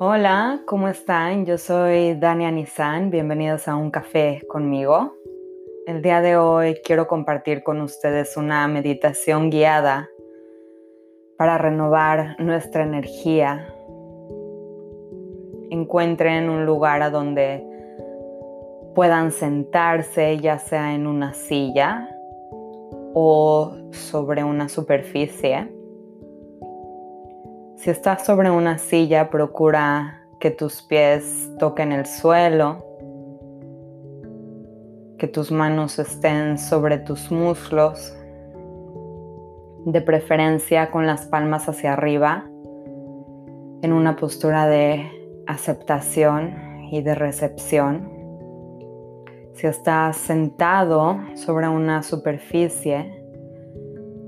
Hola, ¿cómo están? Yo soy Dania Nissan. Bienvenidos a un café conmigo. El día de hoy quiero compartir con ustedes una meditación guiada para renovar nuestra energía. Encuentren un lugar a donde puedan sentarse, ya sea en una silla o sobre una superficie. Si estás sobre una silla, procura que tus pies toquen el suelo, que tus manos estén sobre tus muslos, de preferencia con las palmas hacia arriba, en una postura de aceptación y de recepción. Si estás sentado sobre una superficie,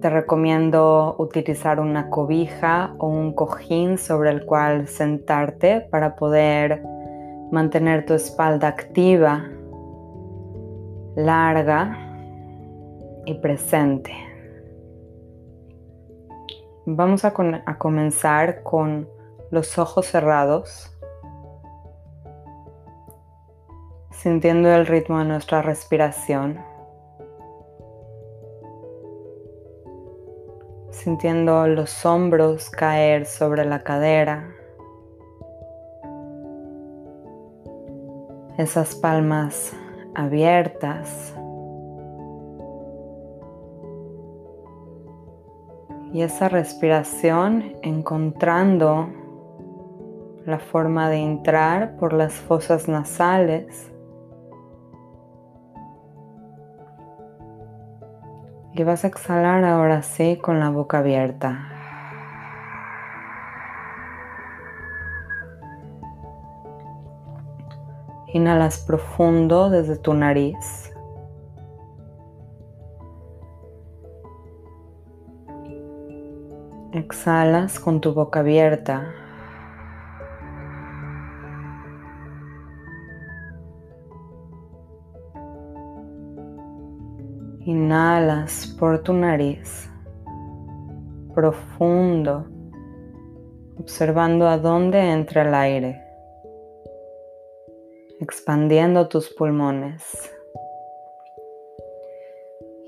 te recomiendo utilizar una cobija o un cojín sobre el cual sentarte para poder mantener tu espalda activa, larga y presente. Vamos a, a comenzar con los ojos cerrados, sintiendo el ritmo de nuestra respiración. Sintiendo los hombros caer sobre la cadera, esas palmas abiertas. Y esa respiración encontrando la forma de entrar por las fosas nasales Y vas a exhalar ahora sí con la boca abierta. Inhalas profundo desde tu nariz. Exhalas con tu boca abierta. Inhalas por tu nariz, profundo, observando a dónde entra el aire, expandiendo tus pulmones.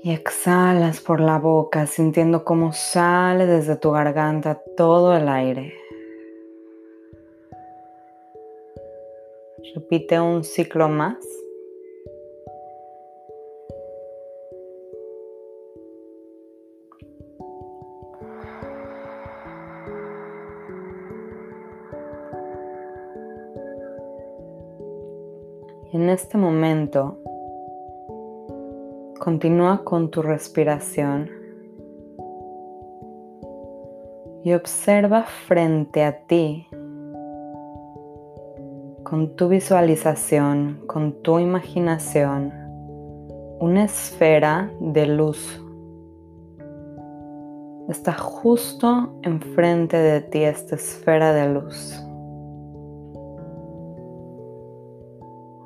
Y exhalas por la boca, sintiendo cómo sale desde tu garganta todo el aire. Repite un ciclo más. En este momento, continúa con tu respiración y observa frente a ti, con tu visualización, con tu imaginación, una esfera de luz. Está justo enfrente de ti esta esfera de luz.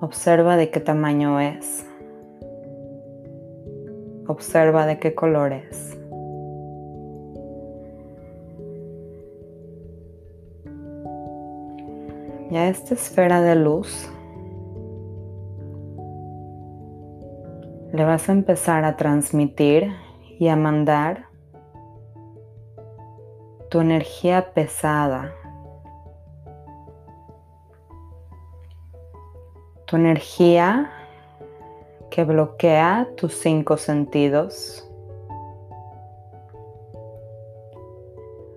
Observa de qué tamaño es. Observa de qué color es. Y a esta esfera de luz le vas a empezar a transmitir y a mandar tu energía pesada, tu energía que bloquea tus cinco sentidos.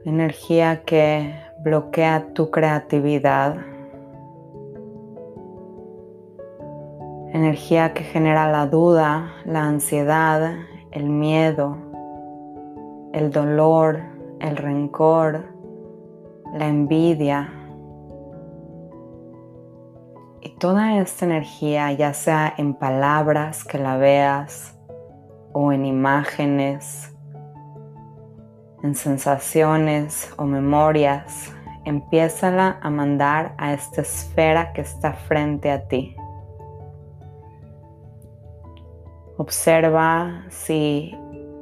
Energía que bloquea tu creatividad. Energía que genera la duda, la ansiedad, el miedo, el dolor, el rencor, la envidia, toda esta energía, ya sea en palabras que la veas o en imágenes, en sensaciones o memorias, empiézala a mandar a esta esfera que está frente a ti. Observa si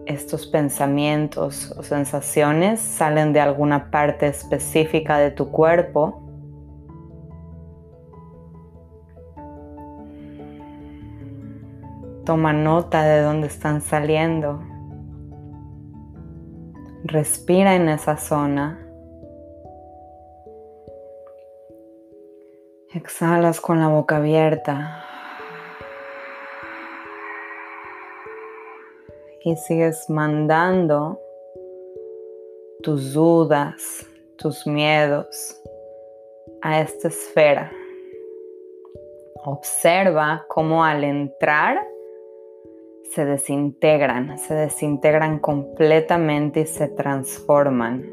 estos pensamientos o sensaciones salen de alguna parte específica de tu cuerpo Toma nota de dónde están saliendo. Respira en esa zona. Exhalas con la boca abierta. Y sigues mandando tus dudas, tus miedos a esta esfera. Observa cómo al entrar se desintegran, se desintegran completamente y se transforman.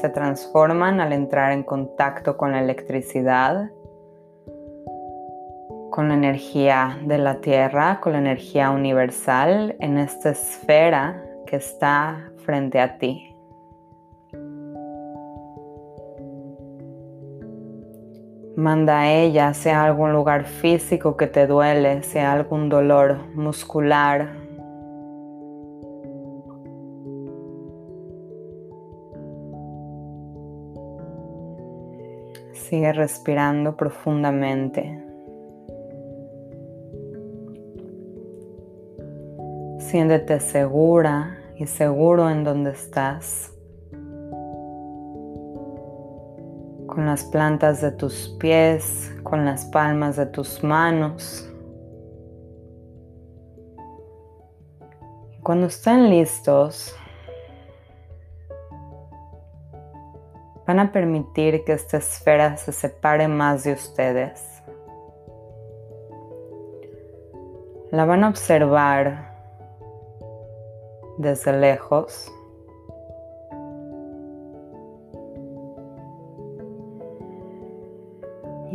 Se transforman al entrar en contacto con la electricidad, con la energía de la Tierra, con la energía universal en esta esfera que está frente a ti. Manda a ella, sea algún lugar físico que te duele, sea algún dolor muscular. Sigue respirando profundamente. Siéntete segura y seguro en donde estás. Con las plantas de tus pies, con las palmas de tus manos. Cuando estén listos, van a permitir que esta esfera se separe más de ustedes. La van a observar desde lejos.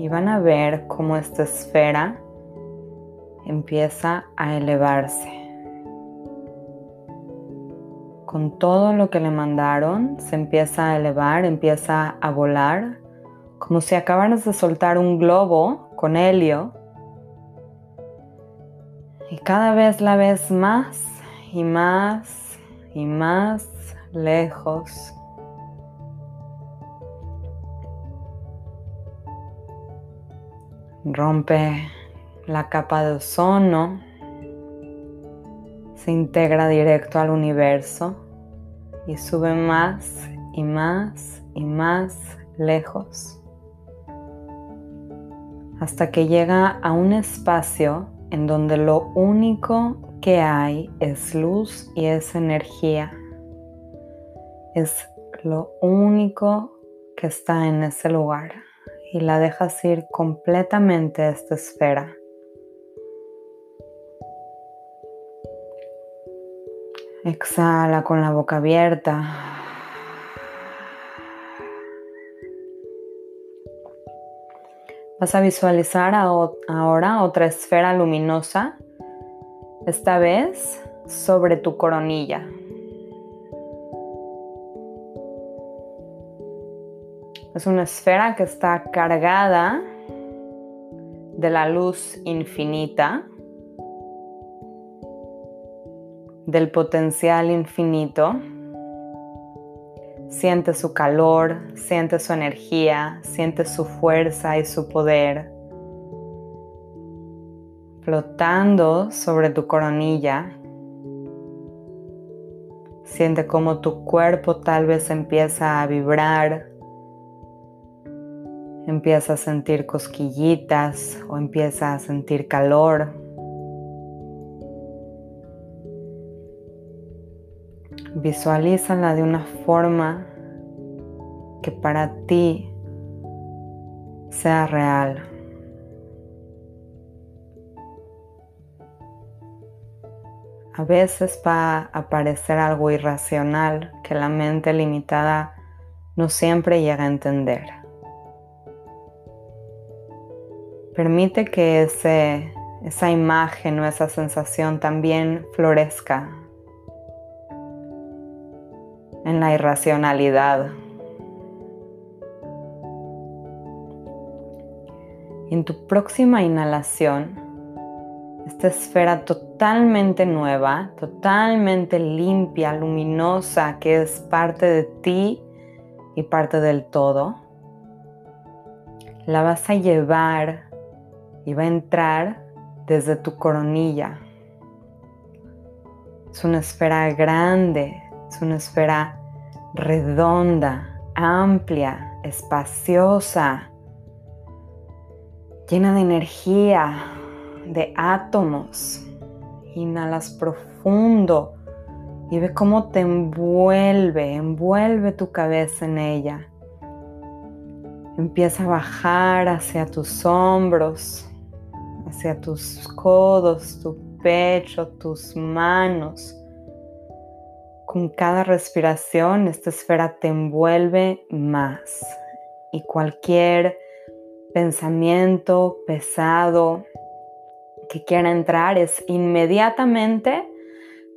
Y van a ver cómo esta esfera empieza a elevarse. Con todo lo que le mandaron, se empieza a elevar, empieza a volar, como si acabaras de soltar un globo con helio. Y cada vez la ves más y más y más lejos rompe la capa de ozono, se integra directo al universo y sube más y más y más lejos hasta que llega a un espacio en donde lo único que hay es luz y es energía. Es lo único que está en ese lugar y la dejas ir completamente a esta esfera. Exhala con la boca abierta. Vas a visualizar ahora otra esfera luminosa, esta vez sobre tu coronilla. Es una esfera que está cargada de la luz infinita, del potencial infinito. Siente su calor, siente su energía, siente su fuerza y su poder flotando sobre tu coronilla. Siente cómo tu cuerpo tal vez empieza a vibrar empieza a sentir cosquillitas o empieza a sentir calor. Visualízala de una forma que para ti sea real. A veces va a aparecer algo irracional que la mente limitada no siempre llega a entender. Permite que ese, esa imagen o esa sensación también florezca en la irracionalidad. en tu próxima inhalación, esta esfera totalmente nueva, totalmente limpia, luminosa, que es parte de ti y parte del todo, la vas a llevar y va a entrar desde tu coronilla. Es una esfera grande, es una esfera redonda, amplia, espaciosa, llena de energía, de átomos. Inhalas profundo y ve cómo te envuelve, envuelve tu cabeza en ella. Empieza a bajar hacia tus hombros, hacia tus codos, tu pecho, tus manos. Con cada respiración esta esfera te envuelve más y cualquier pensamiento pesado que quiera entrar es inmediatamente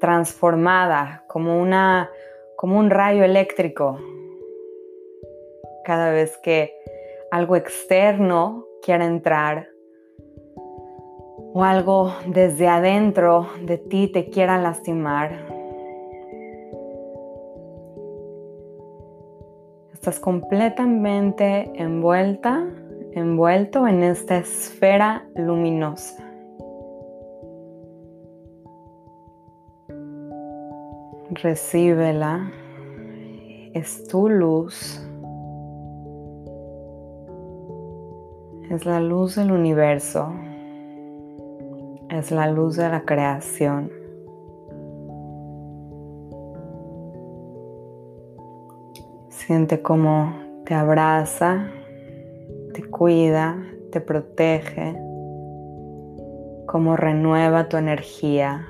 transformada como una como un rayo eléctrico cada vez que algo externo quiera entrar o algo desde adentro de ti te quiera lastimar. Estás completamente envuelta, envuelto en esta esfera luminosa. Recíbela. Es tu luz. Es la luz del universo es la luz de la creación. Siente cómo te abraza, te cuida, te protege, cómo renueva tu energía,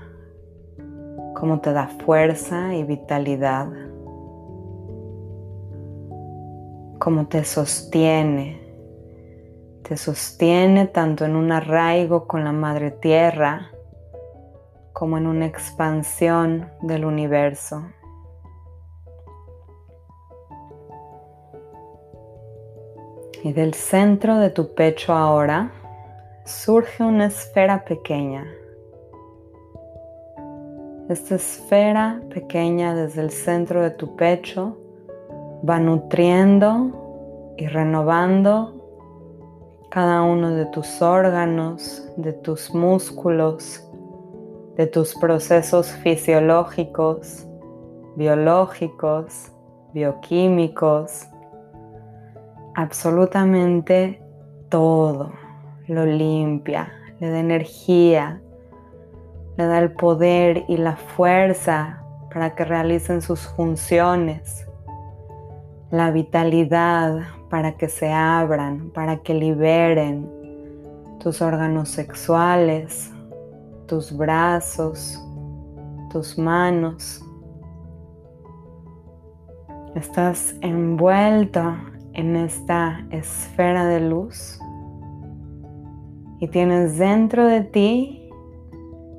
cómo te da fuerza y vitalidad, cómo te sostiene te sostiene tanto en un arraigo con la madre tierra como en una expansión del universo. Y del centro de tu pecho ahora surge una esfera pequeña. Esta esfera pequeña desde el centro de tu pecho va nutriendo y renovando cada uno de tus órganos, de tus músculos, de tus procesos fisiológicos, biológicos, bioquímicos, absolutamente todo. Lo limpia, le da energía, le da el poder y la fuerza para que realicen sus funciones, la vitalidad para que se abran, para que liberen tus órganos sexuales, tus brazos, tus manos. Estás envuelto en esta esfera de luz y tienes dentro de ti,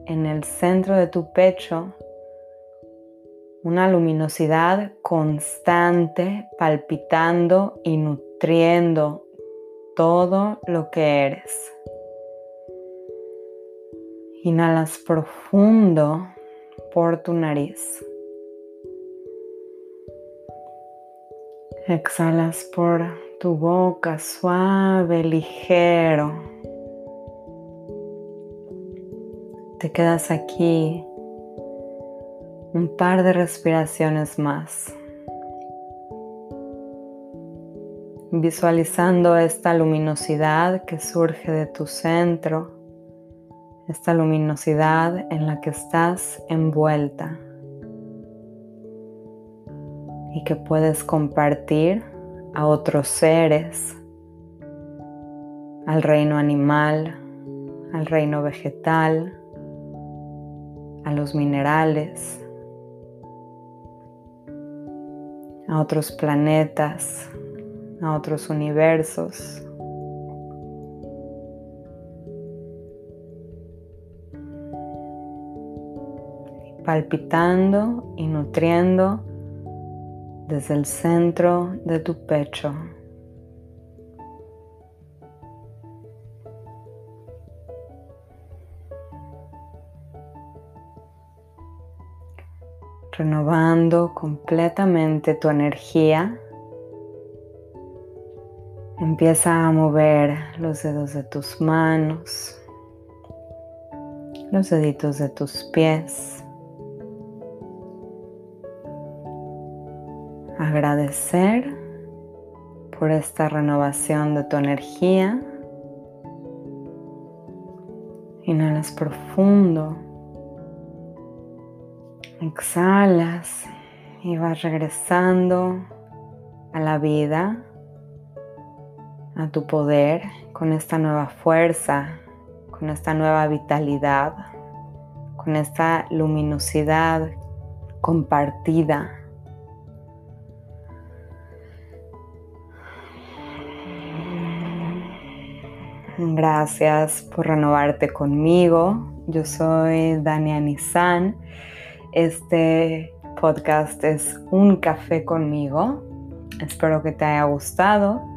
en el centro de tu pecho, una luminosidad constante, palpitando y nutriendo todo lo que eres. Inhalas profundo por tu nariz. Exhalas por tu boca suave, ligero. Te quedas aquí un par de respiraciones más. Visualizando esta luminosidad que surge de tu centro, esta luminosidad en la que estás envuelta y que puedes compartir a otros seres, al reino animal, al reino vegetal, a los minerales, a otros planetas, a otros universos. palpitando y nutriendo desde el centro de tu pecho. renovando completamente tu energía. Empieza a mover los dedos de tus manos, los deditos de tus pies. Agradecer por esta renovación de tu energía. Inhalas profundo. Exhalas y vas regresando a la vida, a tu poder, con esta nueva fuerza, con esta nueva vitalidad, con esta luminosidad compartida. Gracias por renovarte conmigo. Yo soy Dania Nizan. Este podcast es Un café conmigo. Espero que te haya gustado.